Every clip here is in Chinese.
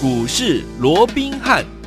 股市罗宾汉。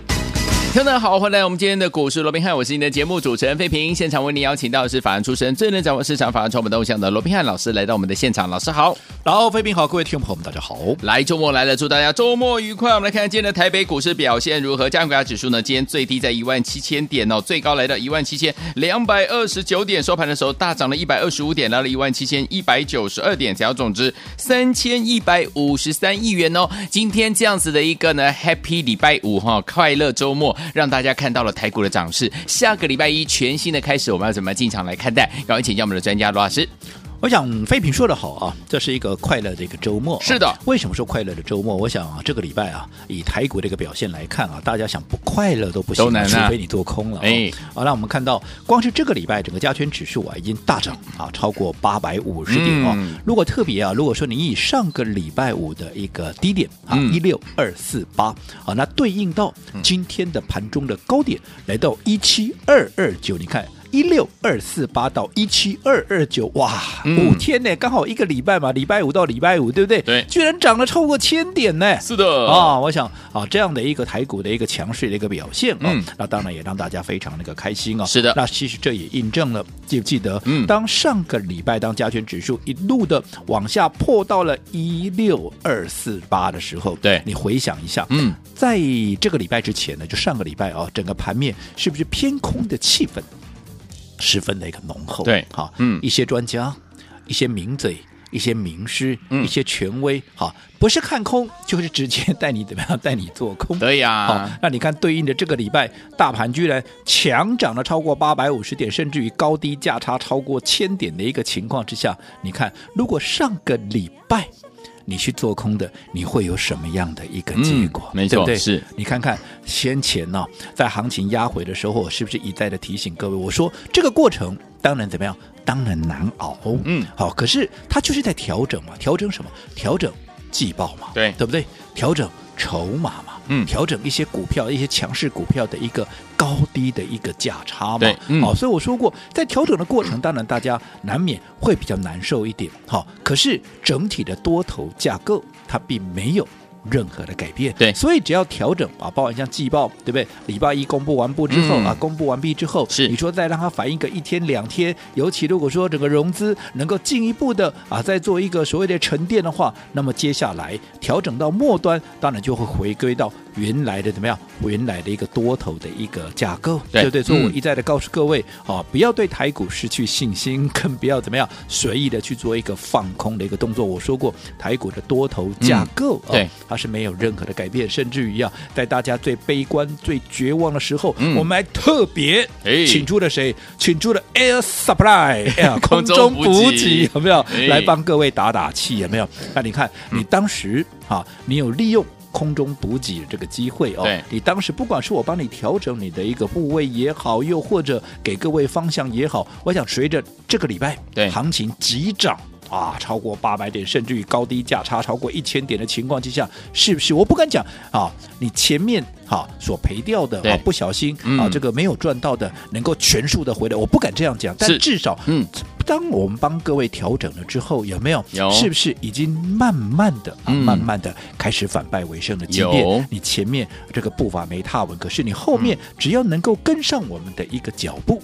听众大家好，欢迎来到我们今天的股市罗宾汉，我是你的节目主持人费平。现场为您邀请到的是法案出身、最能掌握市场法案传闻动向的罗宾汉老师来到我们的现场，老师好，然后费平好，各位听众朋友们大家好。来周末来了，祝大家周末愉快。我们来看今天的台北股市表现如何？加权指数呢？今天最低在一万七千点哦，最高来到一万七千两百二十九点，收盘的时候大涨了一百二十五点，来了一万七千一百九十二点，成交总值三千一百五十三亿元哦。今天这样子的一个呢，Happy 礼拜五哈，快乐周末，让大家看到。了台股的涨势，下个礼拜一全新的开始，我们要怎么进场来看待？赶快请教我们的专家罗老师。我想飞平说的好啊，这是一个快乐的一个周末。是的，为什么说快乐的周末？我想啊，这个礼拜啊，以台股的一个表现来看啊，大家想不快乐都不行，啊，除非你做空了。哎，好，那我们看到，光是这个礼拜整个加权指数啊，已经大涨啊，超过八百五十点哦。嗯、如果特别啊，如果说你以上个礼拜五的一个低点啊，一六二四八啊，那对应到今天的盘中的高点来到一七二二九，你看。一六二四八到一七二二九，哇，嗯、五天呢，刚好一个礼拜嘛，礼拜五到礼拜五，对不对？对，居然涨了超过千点呢。是的啊，我想啊，这样的一个台股的一个强势的一个表现啊，嗯、那当然也让大家非常那个开心啊。是的，那其实这也印证了，记不记得？嗯，当上个礼拜当加权指数一路的往下破到了一六二四八的时候，对，你回想一下，嗯，在这个礼拜之前呢，就上个礼拜啊，整个盘面是不是偏空的气氛？十分的一个浓厚，对，好，嗯，一些专家、一些名嘴、一些名师、嗯、一些权威，好，不是看空，就是直接带你怎么样，带你做空，对呀，好，那你看对应的这个礼拜，大盘居然强涨了超过八百五十点，甚至于高低价差超过千点的一个情况之下，你看，如果上个礼拜。你去做空的，你会有什么样的一个结果？嗯、没错，对？是你看看先前呢、哦，在行情压回的时候，我是不是一再的提醒各位？我说这个过程当然怎么样？当然难熬。嗯，好，可是它就是在调整嘛，调整什么？调整季报嘛，对，对不对？调整筹码嘛。嗯，调整一些股票，一些强势股票的一个高低的一个价差嘛。对，嗯，好，所以我说过，在调整的过程，当然大家难免会比较难受一点。好，可是整体的多头架构，它并没有。任何的改变，对，所以只要调整啊，包含像季报，对不对？礼拜一公布完布之后、嗯、啊，公布完毕之后，是你说再让它反映个一天两天，尤其如果说整个融资能够进一步的啊，再做一个所谓的沉淀的话，那么接下来调整到末端，当然就会回归到原来的怎么样？原来的一个多头的一个架构，对，对不对？所以我一再的告诉各位，啊、嗯，不要对台股失去信心，更不要怎么样随意的去做一个放空的一个动作。我说过，台股的多头架构，嗯、对。它是没有任何的改变，甚至于啊在大家最悲观、最绝望的时候，嗯、我们还特别请出了谁？请出了 Air Supply，空中补给有没有？来帮各位打打气有没有？那你看，你当时啊，你有利用空中补给这个机会哦。你当时不管是我帮你调整你的一个部位也好，又或者给各位方向也好，我想随着这个礼拜对行情急涨。啊，超过八百点，甚至于高低价差超过一千点的情况之下，是不是？我不敢讲啊，你前面哈、啊、所赔掉的啊，不小心啊，这个没有赚到的，能够全数的回来，我不敢这样讲。但至少，嗯，当我们帮各位调整了之后，有没有？有，是不是已经慢慢的啊，慢慢的开始反败为胜了？即便你前面这个步伐没踏稳，可是你后面只要能够跟上我们的一个脚步。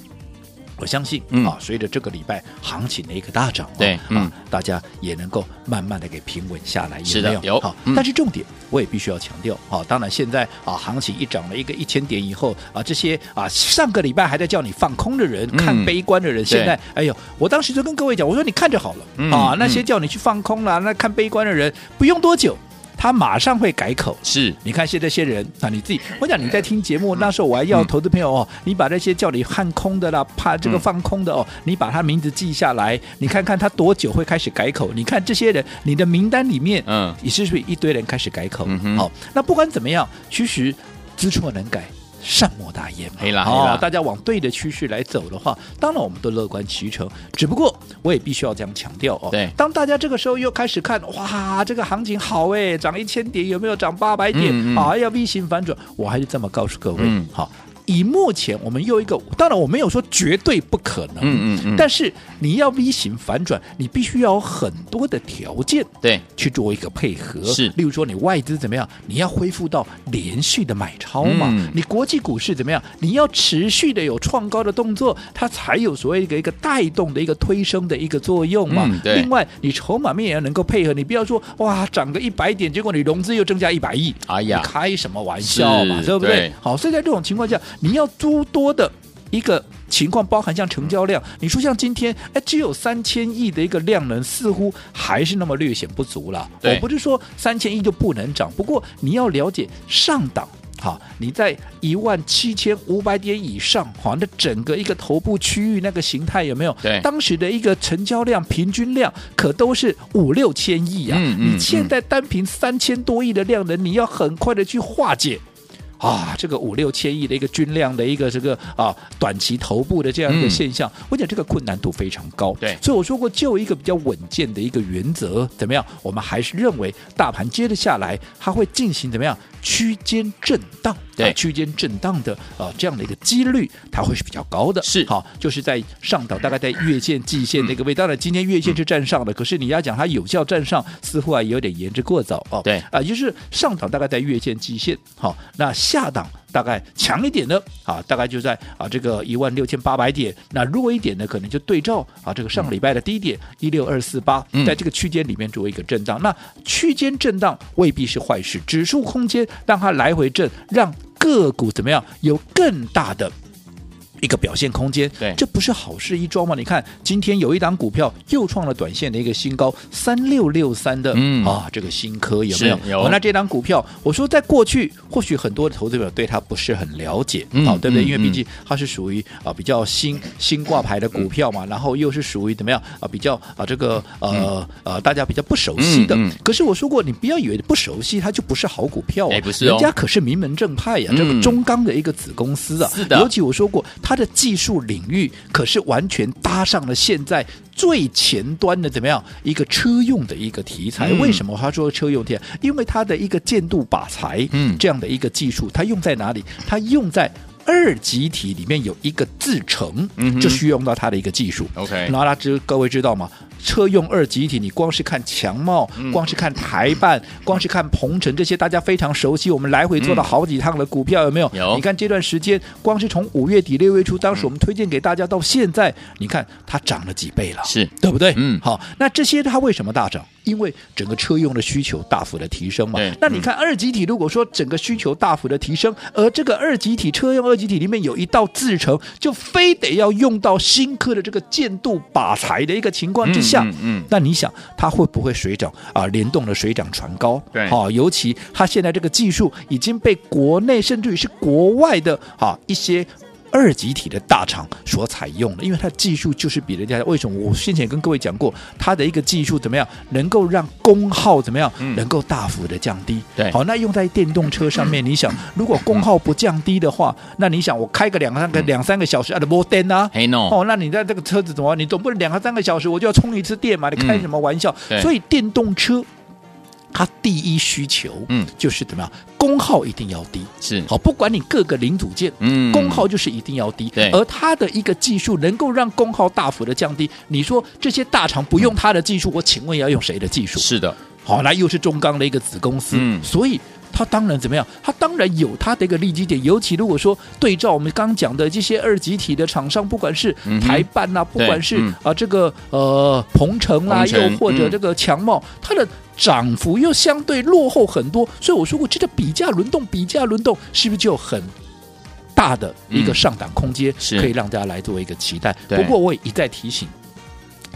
我相信、嗯、啊，随着这个礼拜行情的一个大涨，对，嗯、啊，大家也能够慢慢的给平稳下来，是的，有，有？好，嗯、但是重点我也必须要强调，啊，当然现在啊，行情一涨了一个一千点以后啊，这些啊上个礼拜还在叫你放空的人，嗯、看悲观的人，现在哎呦，我当时就跟各位讲，我说你看着好了，嗯、啊，那些叫你去放空了，那看悲观的人，不用多久。他马上会改口，是你看现在这些人啊，你自己，我讲你在听节目那时候，我还要投资朋友哦，嗯、你把那些叫你看空的啦，怕这个放空的哦，嗯、你把他名字记下来，你看看他多久会开始改口？你看这些人，你的名单里面，嗯，你是不是一堆人开始改口？好，那不管怎么样，其实知错能改。善莫大焉嘛，啦哦，大家往对的趋势来走的话，当然我们都乐观其成。只不过我也必须要这样强调哦，对，当大家这个时候又开始看，哇，这个行情好哎，涨一千点有没有涨八百点？嗯、嗯嗯，要 V 型反转，我还是这么告诉各位，嗯、好。以目前我们又一个，当然我没有说绝对不可能，嗯嗯嗯，但是你要 V 型反转，你必须要有很多的条件，对，去做一个配合。是，例如说你外资怎么样，你要恢复到连续的买超嘛，嗯、你国际股市怎么样，你要持续的有创高的动作，它才有所谓一个一个带动的一个推升的一个作用嘛。嗯、对。另外，你筹码面也要能够配合，你不要说哇涨个一百点，结果你融资又增加一百亿，哎呀，你开什么玩笑嘛，对不对？对好，所以在这种情况下，你要诸多的一个情况，包含像成交量，你说像今天哎只有三千亿的一个量能，似乎还是那么略显不足了。我不是说三千亿就不能涨，不过你要了解上档。好，你在一万七千五百点以上，好，那整个一个头部区域那个形态有没有？对，当时的一个成交量平均量可都是五六千亿啊！嗯嗯，你现在单凭三千多亿的量能，你要很快的去化解。啊，这个五六千亿的一个均量的一个这个啊短期头部的这样一个现象，嗯、我讲这个困难度非常高。对，所以我说过，就一个比较稳健的一个原则，怎么样？我们还是认为大盘接着下来，它会进行怎么样区间震荡？对，啊、区间震荡的啊这样的一个几率，它会是比较高的。是，好，就是在上档，大概在月线、季线那个位。当然，今天月线是站上的，可是你要讲它有效站上，似乎啊有点言之过早哦。对，啊，就是上档大概在月线、季线，好，那下档。大概强一点的啊，大概就在啊这个一万六千八百点。那弱一点的，可能就对照啊这个上个礼拜的低点一六二四八，在这个区间里面做一个震荡。嗯、那区间震荡未必是坏事，指数空间让它来回震，让个股怎么样有更大的。一个表现空间，对，这不是好事一桩吗？你看今天有一档股票又创了短线的一个新高，三六六三的，嗯啊，这个新科有没有？有。哦、那这档股票，我说在过去或许很多的投资者对它不是很了解，好、嗯哦，对不对？嗯、因为毕竟它是属于啊比较新新挂牌的股票嘛，然后又是属于怎么样啊比较啊这个呃呃大家比较不熟悉的。可是我说过，你不要以为不熟悉它就不是好股票啊，哎、不是、哦，人家可是名门正派呀、这个中钢的一个子公司啊，是的。尤其我说过它的技术。领域可是完全搭上了现在最前端的怎么样一个车用的一个题材？为什么他说车用题材？因为它的一个建度靶材，嗯，这样的一个技术，它用在哪里？它用在二级体里面有一个制程，嗯，就需要用到它的一个技术。OK，然后大家知各位知道吗？车用二级体，你光是看强茂，光是看台办，光是看鹏程这些大家非常熟悉，我们来回做了好几趟的股票，有没有？有。你看这段时间，光是从五月底六月初，当时我们推荐给大家到现在，你看它涨了几倍了，是对不对？嗯。好，那这些它为什么大涨？因为整个车用的需求大幅的提升嘛。那你看二极体，如果说整个需求大幅的提升，而这个二极体车用二极体里面有一道制成，就非得要用到新科的这个建度靶材的一个情况之下。嗯，嗯，那你想它会不会水涨啊？联动的水涨船高，对，好，尤其它现在这个技术已经被国内甚至于是国外的啊一些二极体的大厂所采用的，因为它的技术就是比人家为什么？我先前跟各位讲过，它的一个技术怎么样，能够让功耗怎么样，能够大幅的降低。对，好，那用在电动车上面，你想，如果功耗不降低的话，那你想，我开个两三个两三个小时啊，都没电啊，哦，那你在这个车子怎么？你总不能两个三个小时我就要充一次电嘛？你开什么玩笑？所以电动车。它第一需求，嗯，就是怎么样，功耗一定要低，是。好，不管你各个零组件，嗯，功耗就是一定要低，对，而它的一个技术能够让功耗大幅的降低。你说这些大厂不用它的技术，我请问要用谁的技术？是的，好，那又是中钢的一个子公司，嗯，所以。它当然怎么样？它当然有它的一个利基点，尤其如果说对照我们刚刚讲的这些二极体的厂商，不管是台办呐、啊，嗯、不管是、嗯、啊这个呃鹏程啊，又或者这个强茂，嗯、它的涨幅又相对落后很多。所以我说过，这个比价轮动，比价轮动是不是就有很大的一个上档空间，可以让大家来做一个期待？不过我也一再提醒，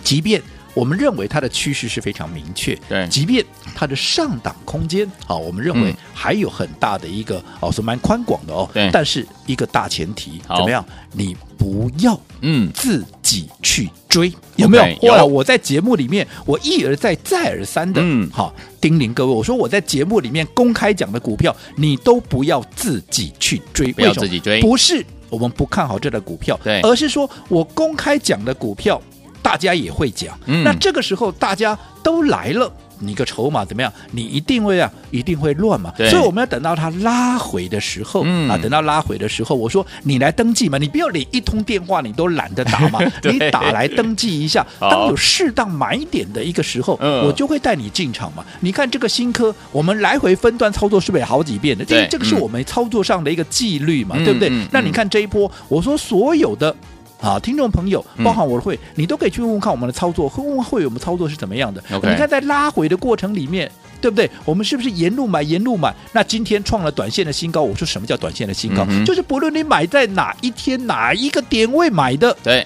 即便。我们认为它的趋势是非常明确，对，即便它的上档空间，好，我们认为还有很大的一个哦，是蛮宽广的哦，对，但是一个大前提怎么样？你不要嗯。自己去追，有没有？后来我在节目里面，我一而再再而三的嗯，好叮咛各位，我说我在节目里面公开讲的股票，你都不要自己去追，不要自己追，不是我们不看好这个股票，对，而是说我公开讲的股票。大家也会讲，嗯、那这个时候大家都来了，你个筹码怎么样？你一定会啊，一定会乱嘛。所以我们要等到它拉回的时候、嗯、啊，等到拉回的时候，我说你来登记嘛，你不要连一通电话你都懒得打嘛，你打来登记一下，当有适当买点的一个时候，我就会带你进场嘛。你看这个新科，我们来回分段操作是不是好几遍的？这这个是我们操作上的一个纪律嘛，对不对？那你看这一波，我说所有的。啊，听众朋友，包含我的会，嗯、你都可以去问问看我们的操作，问问会我们操作是怎么样的。你看在拉回的过程里面，对不对？我们是不是沿路买，沿路买？那今天创了短线的新高。我说什么叫短线的新高？嗯、就是不论你买在哪一天哪一个点位买的，对。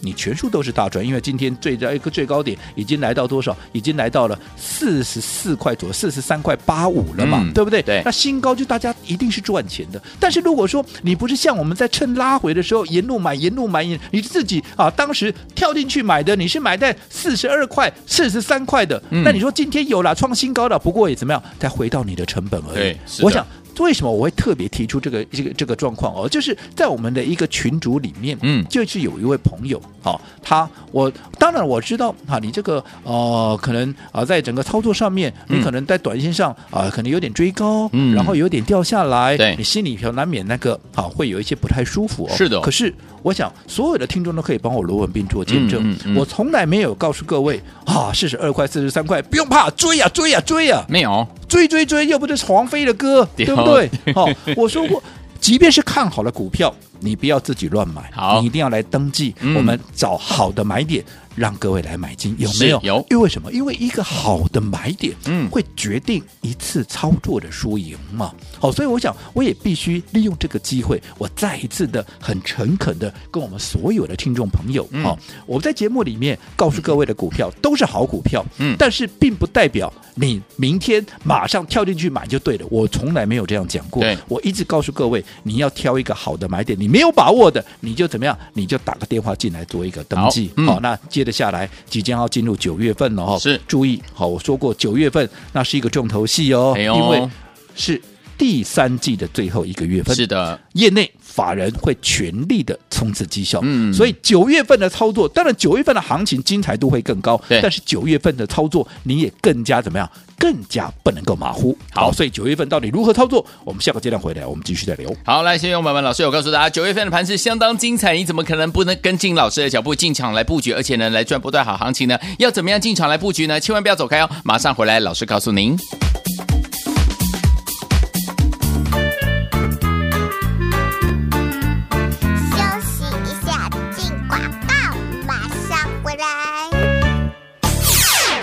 你全数都是大赚，因为今天最高一个最高点已经来到多少？已经来到了四十四块左右，四十三块八五了嘛，嗯、对不对？对。那新高就大家一定是赚钱的。但是如果说你不是像我们在趁拉回的时候沿路买，沿路买，你自己啊，当时跳进去买的，你是买在四十二块、四十三块的，嗯、那你说今天有了创新高了，不过也怎么样？再回到你的成本而已。我想。为什么我会特别提出这个这个这个状况？哦？就是在我们的一个群组里面，嗯，就是有一位朋友，哦，他我当然我知道啊，你这个呃，可能啊，在整个操作上面，你可能在短线上啊，可能有点追高，嗯，然后有点掉下来，对，你心里头难免那个啊，会有一些不太舒服哦。是的，可是我想所有的听众都可以帮我罗文斌做见证，嗯嗯嗯、我从来没有告诉各位啊，四十二块、四十三块不用怕，追呀、啊、追呀、啊、追呀、啊，没有。追追追，又不是黄飞的歌，对不对？好、哦，我说过，即便是看好了股票，你不要自己乱买，好你一定要来登记，嗯、我们找好的买点。让各位来买进有没有？有，因为为什么？因为一个好的买点，嗯，会决定一次操作的输赢嘛。好，所以我想，我也必须利用这个机会，我再一次的很诚恳的跟我们所有的听众朋友，好，我在节目里面告诉各位的股票都是好股票，嗯，但是并不代表你明天马上跳进去买就对了。我从来没有这样讲过，我一直告诉各位，你要挑一个好的买点，你没有把握的，你就怎么样？你就打个电话进来做一个登记。好，那。接着下来，即将要进入九月份了哈，是注意好，我说过九月份那是一个重头戏哦，因为是第三季的最后一个月份，是的，业内法人会全力的冲刺绩效，嗯，所以九月份的操作，当然九月份的行情精彩度会更高，对但是九月份的操作你也更加怎么样？更加不能够马虎。好，所以九月份到底如何操作？我们下个阶段回来，我们继续再聊。好，来，先用友们，老师有告诉大家，九月份的盘是相当精彩，你怎么可能不能跟进老师的脚步进场来布局，而且呢来赚不断好行情呢？要怎么样进场来布局呢？千万不要走开哦，马上回来，老师告诉您。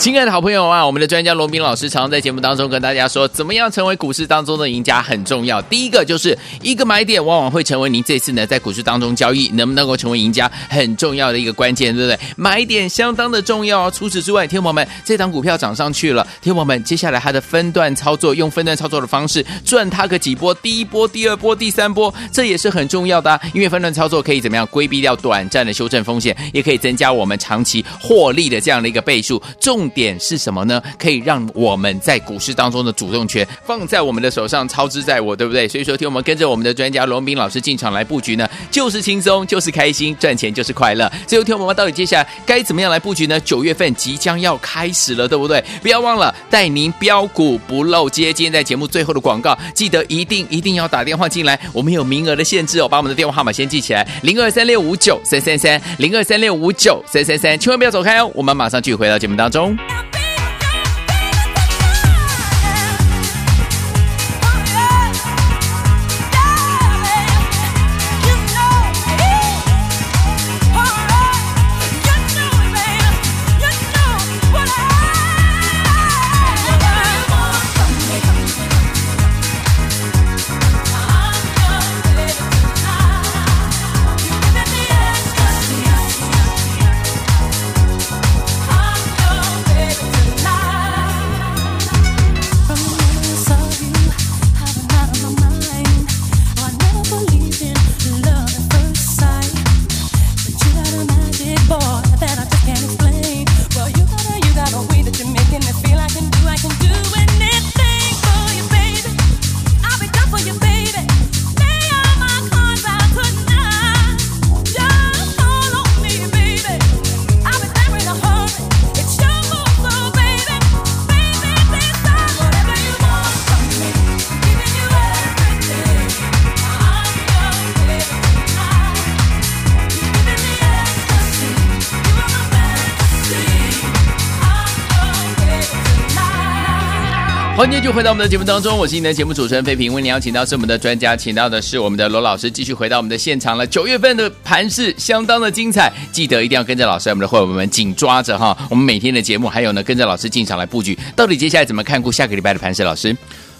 亲爱的好朋友啊，我们的专家罗宾老师常常在节目当中跟大家说，怎么样成为股市当中的赢家很重要。第一个就是一个买点，往往会成为您这次呢在股市当中交易能不能够成为赢家很重要的一个关键，对不对？买点相当的重要啊。除此之外，听友们，这档股票涨上去了，听友们，接下来它的分段操作，用分段操作的方式赚它个几波，第一波、第二波、第三波，这也是很重要的啊。因为分段操作可以怎么样规避掉短暂的修正风险，也可以增加我们长期获利的这样的一个倍数。重点是什么呢？可以让我们在股市当中的主动权放在我们的手上，操之在我，对不对？所以说，听我们跟着我们的专家罗斌老师进场来布局呢，就是轻松，就是开心，赚钱就是快乐。最后，听我们到底接下来该怎么样来布局呢？九月份即将要开始了，对不对？不要忘了带您标股不漏接。今天在节目最后的广告，记得一定一定要打电话进来，我们有名额的限制哦，把我们的电话号码先记起来：零二三六五九三三三，零二三六五九三三三，千万不要走开哦，我们马上继续回到节目当中。I've 欢迎继续回到我们的节目当中，我是你的节目主持人费平。为您邀请到是我们的专家，请到的是我们的罗老师，继续回到我们的现场了。九月份的盘势相当的精彩，记得一定要跟着老师，我们的会员们紧抓着哈。我们每天的节目，还有呢，跟着老师进场来布局。到底接下来怎么看顾下个礼拜的盘势？老师，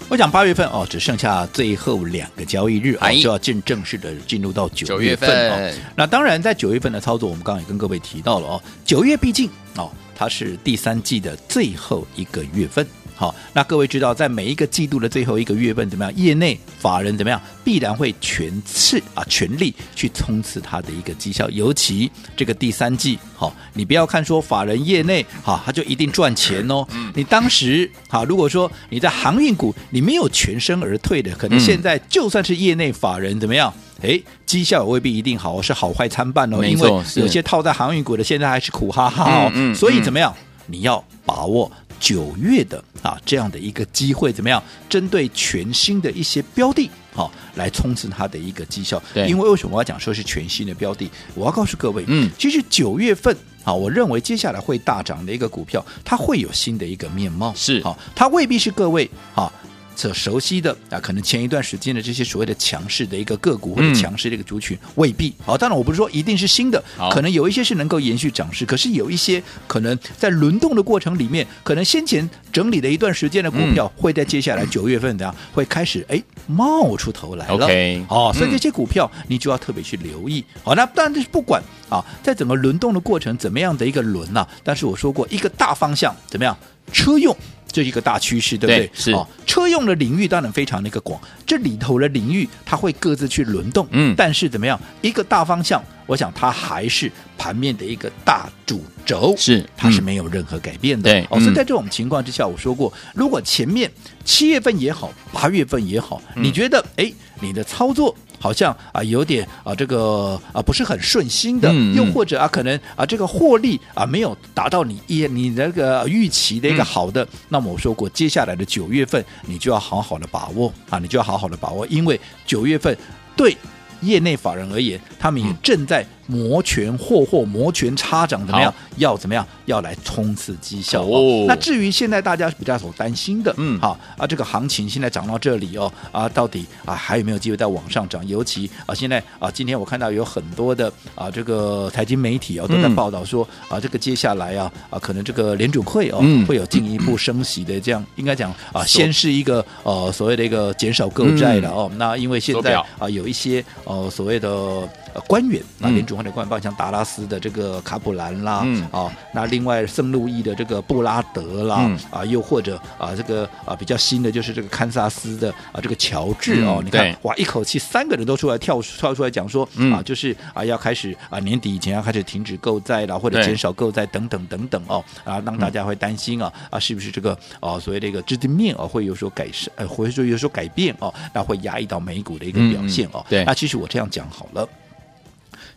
我讲八月份哦，只剩下最后两个交易日啊，就要进正式的进入到九月份哦。那当然，在九月份的操作，我们刚刚也跟各位提到了哦，九月毕竟哦，它是第三季的最后一个月份。好，那各位知道，在每一个季度的最后一个月份怎么样？业内法人怎么样？必然会全次啊，全力去冲刺它的一个绩效。尤其这个第三季，好，你不要看说法人业内好，他就一定赚钱哦。你当时好，如果说你在航运股，你没有全身而退的，可能现在就算是业内法人怎么样？哎，绩效也未必一定好，是好坏参半哦。因为有些套在航运股的，现在还是苦哈哈哦。嗯，所以怎么样？你要把握。九月的啊，这样的一个机会怎么样？针对全新的一些标的，好、啊、来冲刺它的一个绩效。对，因为为什么我要讲说是全新的标的？我要告诉各位，嗯，其实九月份啊，我认为接下来会大涨的一个股票，它会有新的一个面貌。是，好、啊，它未必是各位啊。所熟悉的啊，可能前一段时间的这些所谓的强势的一个个股或者强势的一个族群，嗯、未必好。当然，我不是说一定是新的，可能有一些是能够延续涨势，可是有一些可能在轮动的过程里面，可能先前整理的一段时间的股票，会在接下来九月份怎样会开始哎冒出头来了。OK，哦，所以这些股票你就要特别去留意。好，那但是不管啊，在整个轮动的过程怎么样的一个轮呐、啊，但是我说过一个大方向怎么样，车用。这一个大趋势，对不对？对是哦，车用的领域当然非常的一个广，这里头的领域它会各自去轮动，嗯，但是怎么样？一个大方向，我想它还是盘面的一个大主轴，是它是没有任何改变的。哦，所以在这种情况之下，我说过，如果前面七月份也好，八月份也好，嗯、你觉得哎，你的操作？好像啊有点啊这个啊不是很顺心的，嗯嗯，又或者啊可能啊这个获利啊没有达到你一你那个预期的一个好的，嗯、那么我说过接下来的九月份你就要好好的把握啊，你就要好好的把握，因为九月份对业内法人而言，他们也正在。摩拳霍霍，摩拳擦掌，怎么样？要怎么样？要来冲刺绩效哦。那至于现在大家比较所担心的，嗯，好啊，这个行情现在涨到这里哦，啊，到底啊还有没有机会再往上涨？尤其啊，现在啊，今天我看到有很多的啊，这个财经媒体啊都在报道说啊，这个接下来啊啊，可能这个联准会哦会有进一步升息的这样，应该讲啊，先是一个呃所谓的一个减少购债的哦。那因为现在啊有一些呃所谓的。官员啊，联储会的官员，像达拉斯的这个卡普兰啦，嗯、啊，那另外圣路易的这个布拉德啦，嗯、啊，又或者啊，这个啊比较新的就是这个堪萨斯的啊这个乔治哦，嗯、你看哇，一口气三个人都出来跳跳出来讲说、嗯、啊，就是啊要开始啊年底以前要开始停止购债了，或者减少购债等等等等哦，啊让大家会担心啊啊是不是这个啊所谓的一个资金面啊会有所改善，呃或者说有所改变哦，那会压抑到美股的一个表现哦，嗯、对，那其实我这样讲好了。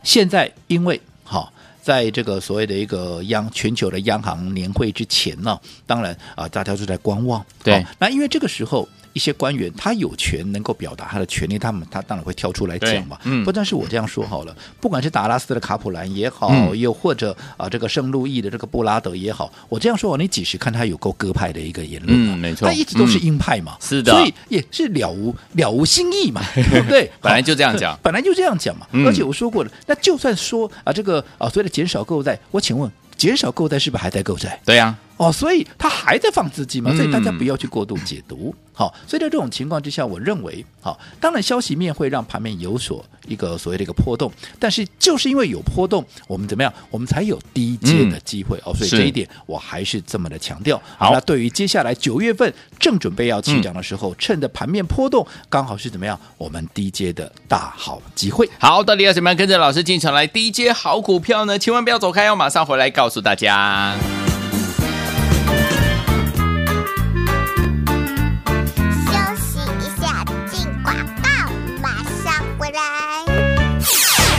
现在因为好，在这个所谓的一个央全球的央行年会之前呢，当然啊，大家都在观望。对，那因为这个时候。一些官员他有权能够表达他的权利，他们他当然会跳出来讲嘛。嗯，不但是我这样说好了，不管是达拉斯的卡普兰也好，嗯、又或者啊这个圣路易的这个布拉德也好，我这样说，你几时看他有够鸽派的一个言论、啊？嗯，没错，他一直都是鹰派嘛。嗯、是的，所以也是了无了无新意嘛，对不对？本来就这样讲，本来就这样讲嘛。嗯、而且我说过了，那就算说啊这个啊所谓的减少购债，我请问减少购债是不是还在购债？对呀、啊。哦，所以他还在放资金嘛，所以大家不要去过度解读。好、嗯，所以在这种情况之下，我认为，好，当然消息面会让盘面有所一个所谓的一个波动，但是就是因为有波动，我们怎么样，我们才有低阶的机会、嗯、哦。所以这一点我还是这么的强调。好，那对于接下来九月份正准备要起涨的时候，嗯、趁着盘面波动，刚好是怎么样，我们低阶的大好机会。好，到底要怎么样跟着老师进场来低阶好股票呢？千万不要走开，要马上回来告诉大家。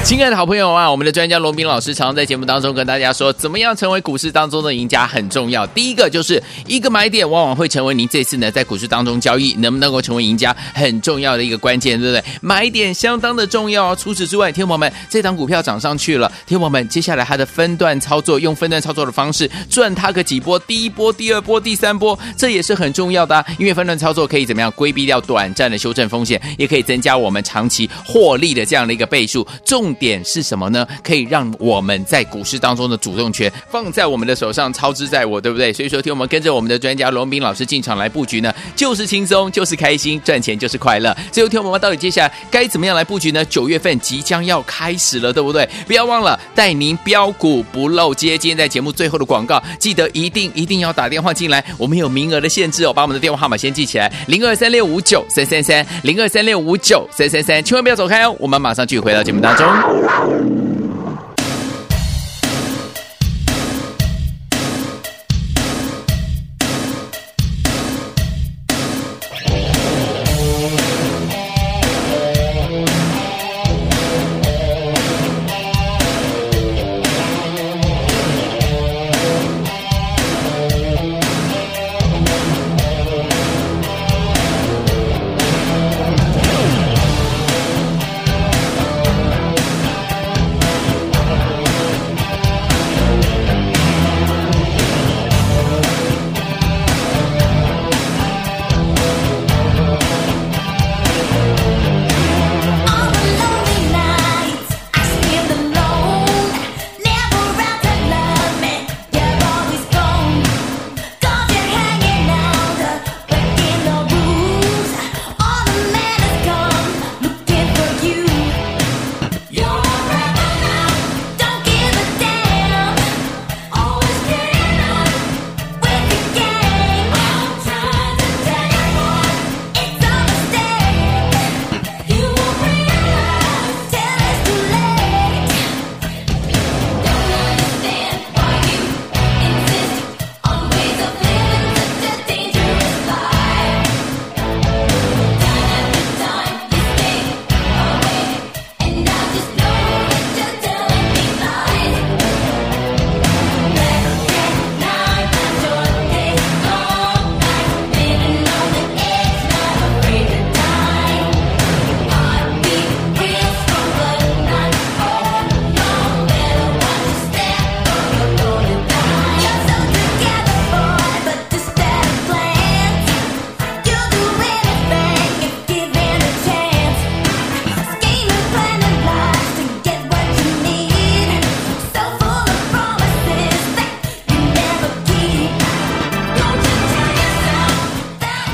亲爱的好朋友啊，我们的专家罗宾老师常常在节目当中跟大家说，怎么样成为股市当中的赢家很重要。第一个就是一个买点，往往会成为您这次呢在股市当中交易能不能够成为赢家很重要的一个关键，对不对？买点相当的重要。除此之外，听友们，这档股票涨上去了，听友们，接下来它的分段操作，用分段操作的方式赚它个几波，第一波、第二波、第三波，这也是很重要的啊。因为分段操作可以怎么样规避掉短暂的修正风险，也可以增加我们长期获利的这样的一个倍数。重点是什么呢？可以让我们在股市当中的主动权放在我们的手上，操之在我，对不对？所以说，听我们跟着我们的专家罗斌老师进场来布局呢，就是轻松，就是开心，赚钱就是快乐。最后，听我们到底接下来该怎么样来布局呢？九月份即将要开始了，对不对？不要忘了带您标股不漏接。今天在节目最后的广告，记得一定一定要打电话进来，我们有名额的限制哦，把我们的电话号码先记起来：零二三六五九三三三，零二三六五九三三三，千万不要走开哦，我们马上继续回到节目当中。Thank you.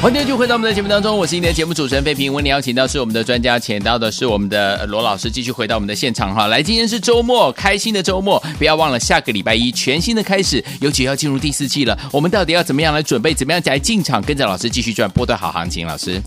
欢迎继续回到我们的节目当中，我是今天的节目主持人费平。为你邀请到是我们的专家，请到的是我们的罗老师，继续回到我们的现场哈。来，今天是周末，开心的周末，不要忘了下个礼拜一全新的开始，尤其要进入第四季了。我们到底要怎么样来准备？怎么样来进场？跟着老师继续赚波段好行情，老师。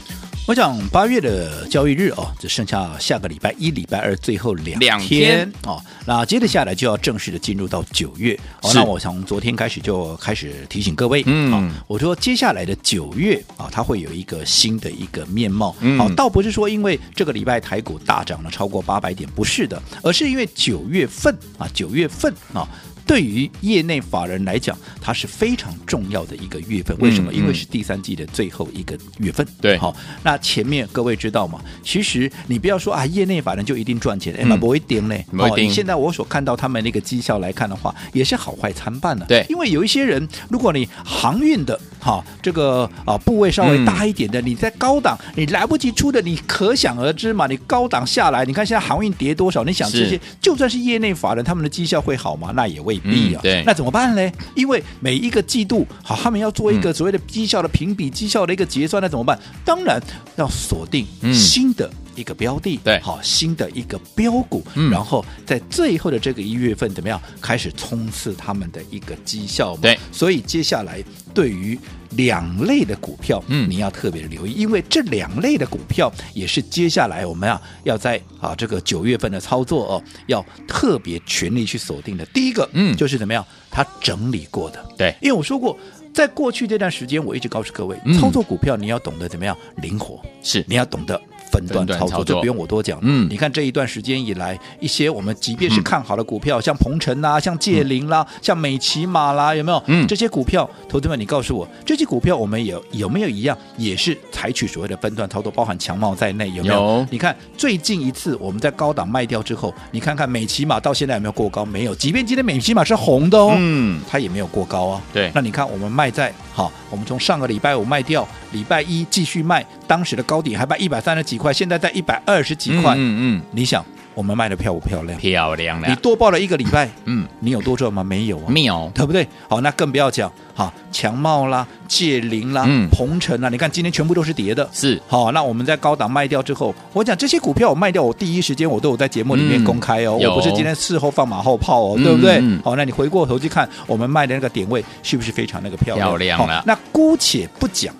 我想八月的交易日哦，只剩下下个礼拜一、礼拜二最后两天，两天哦。那接着下来就要正式的进入到九月哦。那我从昨天开始就开始提醒各位，嗯、哦，我说接下来的九月啊、哦，它会有一个新的一个面貌。嗯，好、哦，倒不是说因为这个礼拜台股大涨了超过八百点，不是的，而是因为九月份啊，九月份啊。哦对于业内法人来讲，它是非常重要的一个月份。为什么？嗯、因为是第三季的最后一个月份。对，好，那前面各位知道吗？其实你不要说啊，业内法人就一定赚钱，哎、嗯，不会定嘞。哦，现在我所看到他们那个绩效来看的话，也是好坏参半的。对，因为有一些人，如果你航运的哈这个啊部位稍微大一点的，嗯、你在高档你来不及出的，你可想而知嘛。你高档下来，你看现在航运跌多少？你想这些就算是业内法人，他们的绩效会好吗？那也未。必、嗯、啊，对，那怎么办呢？因为每一个季度，好，他们要做一个所谓的绩效的评比、绩、嗯、效的一个结算，那怎么办？当然要锁定新的一个标的，对、嗯，好，新的一个标股，嗯然后在最后的这个一月份，怎么样开始冲刺他们的一个绩效嘛？对，所以接下来对于。两类的股票，嗯，你要特别留意，因为这两类的股票也是接下来我们啊要在啊这个九月份的操作哦，要特别全力去锁定的。第一个，嗯，就是怎么样，它整理过的，对，因为我说过，在过去这段时间，我一直告诉各位，操作股票你要懂得怎么样灵活，是你要懂得。分段操作，操作这不用我多讲。嗯你看这一段时间以来，一些我们即便是看好的股票，嗯、像鹏程啦、像界灵啦、嗯、像美琪玛啦，有没有？嗯，这些股票，投资们，你告诉我，这些股票我们有有没有一样，也是采取所谓的分段操作，包含强茂在内，有没有？有你看最近一次我们在高档卖掉之后，你看看美琪玛到现在有没有过高？没有，即便今天美琪玛是红的哦，嗯，它也没有过高啊。对，那你看我们卖在好，我们从上个礼拜五卖掉，礼拜一继续卖，当时的高点还卖一百三十几块，现在在一百二十几块。嗯嗯，你想我们卖的漂不漂亮？漂亮的。你多报了一个礼拜，嗯，你有多赚吗？没有啊，没有，对不对？好，那更不要讲，好，强茂啦、界霖啦、嗯鹏程啦，你看今天全部都是跌的，是。好，那我们在高档卖掉之后，我讲这些股票我卖掉，我第一时间我都有在节目里面公开哦，嗯、我不是今天事后放马后炮哦，对不对？嗯、好，那你回过头去看我们卖的那个点位是不是非常那个漂亮？漂亮了。那姑且不讲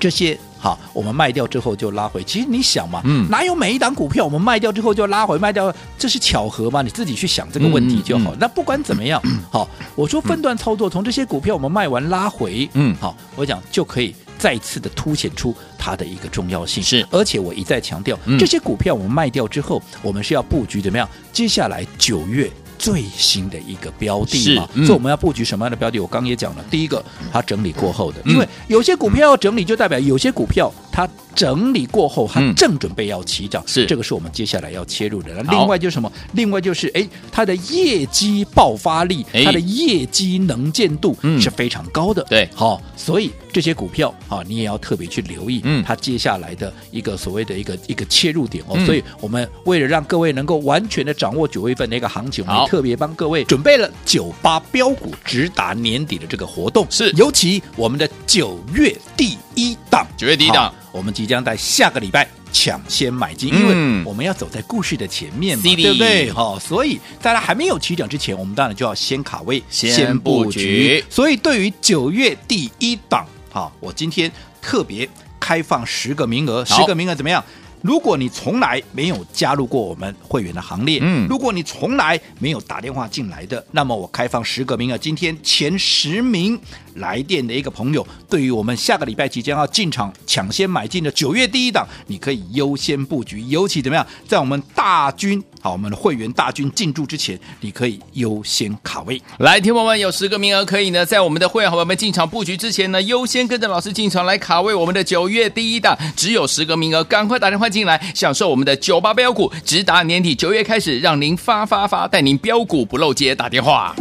这些。好，我们卖掉之后就拉回。其实你想嘛，嗯，哪有每一档股票我们卖掉之后就拉回？卖掉这是巧合吗？你自己去想这个问题就好。嗯嗯、那不管怎么样，嗯、好，我说分段操作，从这些股票我们卖完拉回，嗯，好，我讲就可以再次的凸显出它的一个重要性。是，而且我一再强调，嗯、这些股票我们卖掉之后，我们是要布局怎么样？接下来九月。最新的一个标的嘛，嗯、所以我们要布局什么样的标的？我刚也讲了，第一个它整理过后的，因为有些股票要整理，就代表有些股票它整理过后，它正准备要起涨，是、嗯、这个是我们接下来要切入的。那另外就是什么？另外就是哎，它的业绩爆发力，它的业绩能见度是非常高的。对，好，所以这些股票啊，你也要特别去留意，嗯它接下来的一个所谓的一个一个切入点哦。所以我们为了让各位能够完全的掌握九月份的一个行情，我们。特别帮各位准备了九八标股直达年底的这个活动，是尤其我们的九月第一档，九月第一档，我们即将在下个礼拜抢先买进，因为我们要走在故事的前面嘛，嗯、对不对？好，所以在它还没有起涨之前，我们当然就要先卡位，先布局。所以对于九月第一档，好，我今天特别开放十个名额，十个名额怎么样？如果你从来没有加入过我们会员的行列，嗯，如果你从来没有打电话进来的，那么我开放十个名额，今天前十名来电的一个朋友，对于我们下个礼拜即将要进场抢先买进的九月第一档，你可以优先布局，尤其怎么样，在我们大军好，我们的会员大军进驻之前，你可以优先卡位。来，听友们有十个名额可以呢，在我们的会员伙伴们进场布局之前呢，优先跟着老师进场来卡位我们的九月第一档，只有十个名额，赶快打电话进来，享受我们的九八标股，直达年底九月开始，让您发发发，带您标股不漏接，打电话。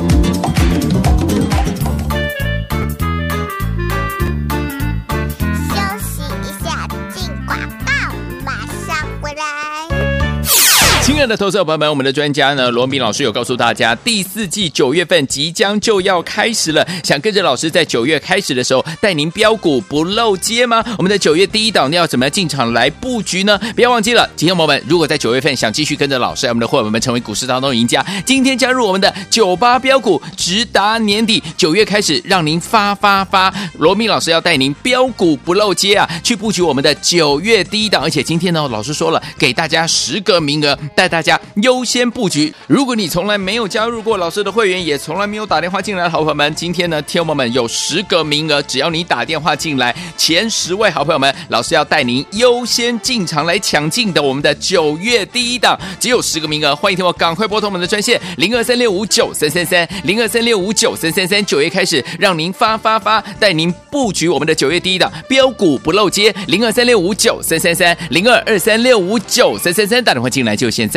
亲爱的投资者朋友们，我们的专家呢，罗明老师有告诉大家，第四季九月份即将就要开始了，想跟着老师在九月开始的时候带您标股不漏接吗？我们的九月第一档要怎么样进场来布局呢？不要忘记了，听众朋友们，如果在九月份想继续跟着老师，我们的伙伴们成为股市当中赢家，今天加入我们的九八标股，直达年底九月开始，让您发发发。罗明老师要带您标股不漏接啊，去布局我们的九月第一档，而且今天呢，老师说了，给大家十个名额大家优先布局。如果你从来没有加入过老师的会员，也从来没有打电话进来的好朋友们，今天呢，天友们有十个名额，只要你打电话进来，前十位好朋友们，老师要带您优先进场来抢进的我们的九月第一档，只有十个名额，欢迎听我赶快拨通我们的专线零二三六五九三三三零二三六五九三三三，九月开始让您发发发，带您布局我们的九月第一档标股不漏接零二三六五九三三三零二二三六五九三三三，打电话进来就现在。